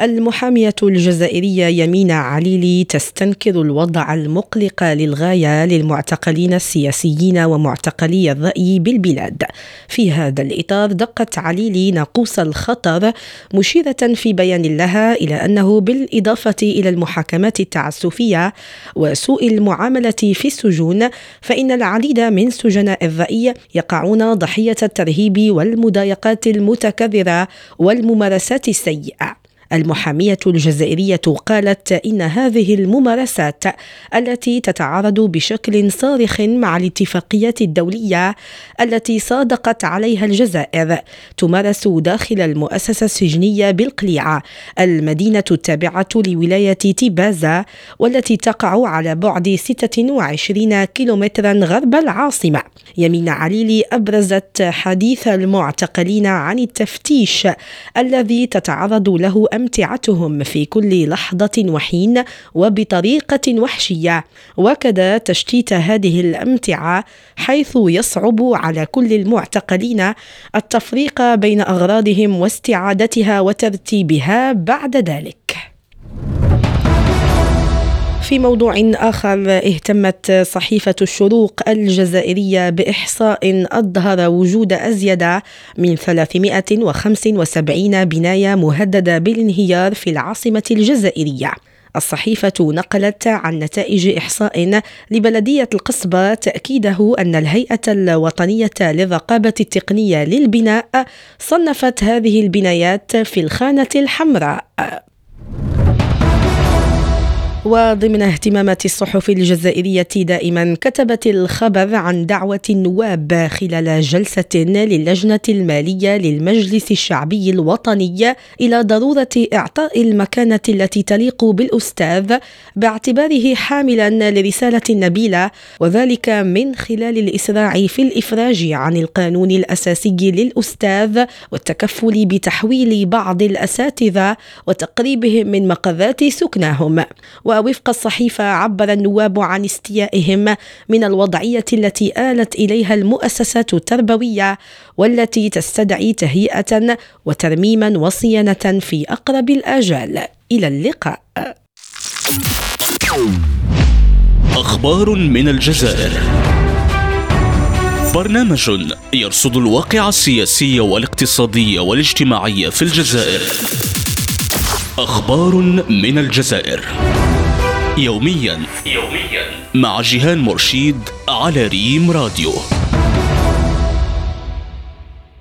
المحامية الجزائرية يمينة عليلي تستنكر الوضع المقلق للغاية للمعتقلين السياسيين ومعتقلي الرأي بالبلاد. في هذا الإطار دقت عليلي ناقوس الخطر مشيرة في بيان لها إلى أنه بالإضافة إلى المحاكمات التعسفية وسوء المعاملة في السجون فإن العديد من سجناء الرأي يقعون ضحية الترهيب والمضايقات المتكررة والممارسات السيئة. المحامية الجزائرية قالت إن هذه الممارسات التي تتعارض بشكل صارخ مع الاتفاقيات الدولية التي صادقت عليها الجزائر تمارس داخل المؤسسة السجنية بالقليعة المدينة التابعة لولاية تيبازا والتي تقع على بعد 26 كيلومترا غرب العاصمة. يمين عليلي أبرزت حديث المعتقلين عن التفتيش الذي تتعرض له أمتعتهم في كل لحظة وحين وبطريقة وحشية. وكذا تشتيت هذه الأمتعة حيث يصعب على كل المعتقلين التفريق بين أغراضهم واستعادتها وترتيبها بعد ذلك. في موضوع آخر اهتمت صحيفة الشروق الجزائرية بإحصاء أظهر وجود أزيد من 375 بناية مهددة بالانهيار في العاصمة الجزائرية. الصحيفة نقلت عن نتائج إحصاء لبلدية القصبة تأكيده أن الهيئة الوطنية للرقابة التقنية للبناء صنفت هذه البنايات في الخانة الحمراء. وضمن اهتمامات الصحف الجزائرية دائما كتبت الخبر عن دعوة النواب خلال جلسة للجنة المالية للمجلس الشعبي الوطني إلى ضرورة إعطاء المكانة التي تليق بالأستاذ باعتباره حاملا لرسالة نبيلة وذلك من خلال الإسراع في الإفراج عن القانون الأساسي للأستاذ والتكفل بتحويل بعض الأساتذة وتقريبهم من مقرات سكناهم. ووفق الصحيفة عبر النواب عن استيائهم من الوضعية التي آلت إليها المؤسسات التربوية والتي تستدعي تهيئة وترميما وصيانة في أقرب الآجال. إلى اللقاء. أخبار من الجزائر. برنامج يرصد الواقع السياسي والاقتصادي والاجتماعي في الجزائر. أخبار من الجزائر. يوميا يوميا مع جيهان مرشيد على ريم راديو.